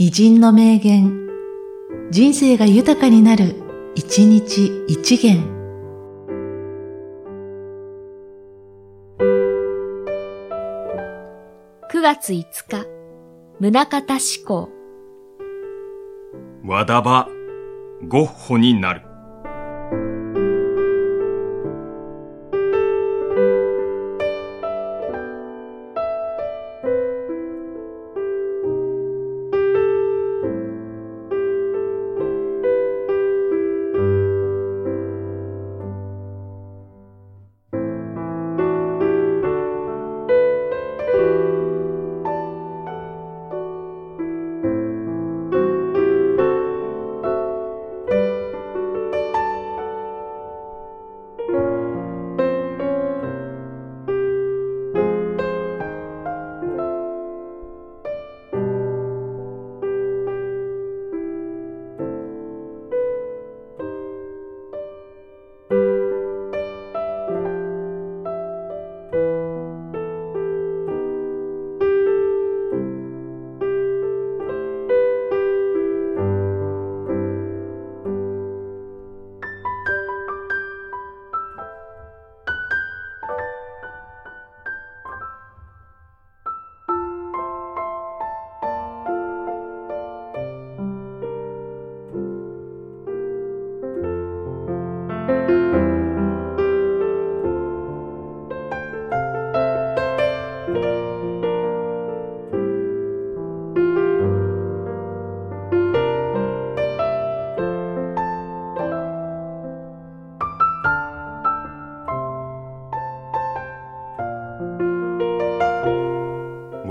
偉人の名言、人生が豊かになる、一日一元。9月5日、宗像志向。和田場、ゴッホになる。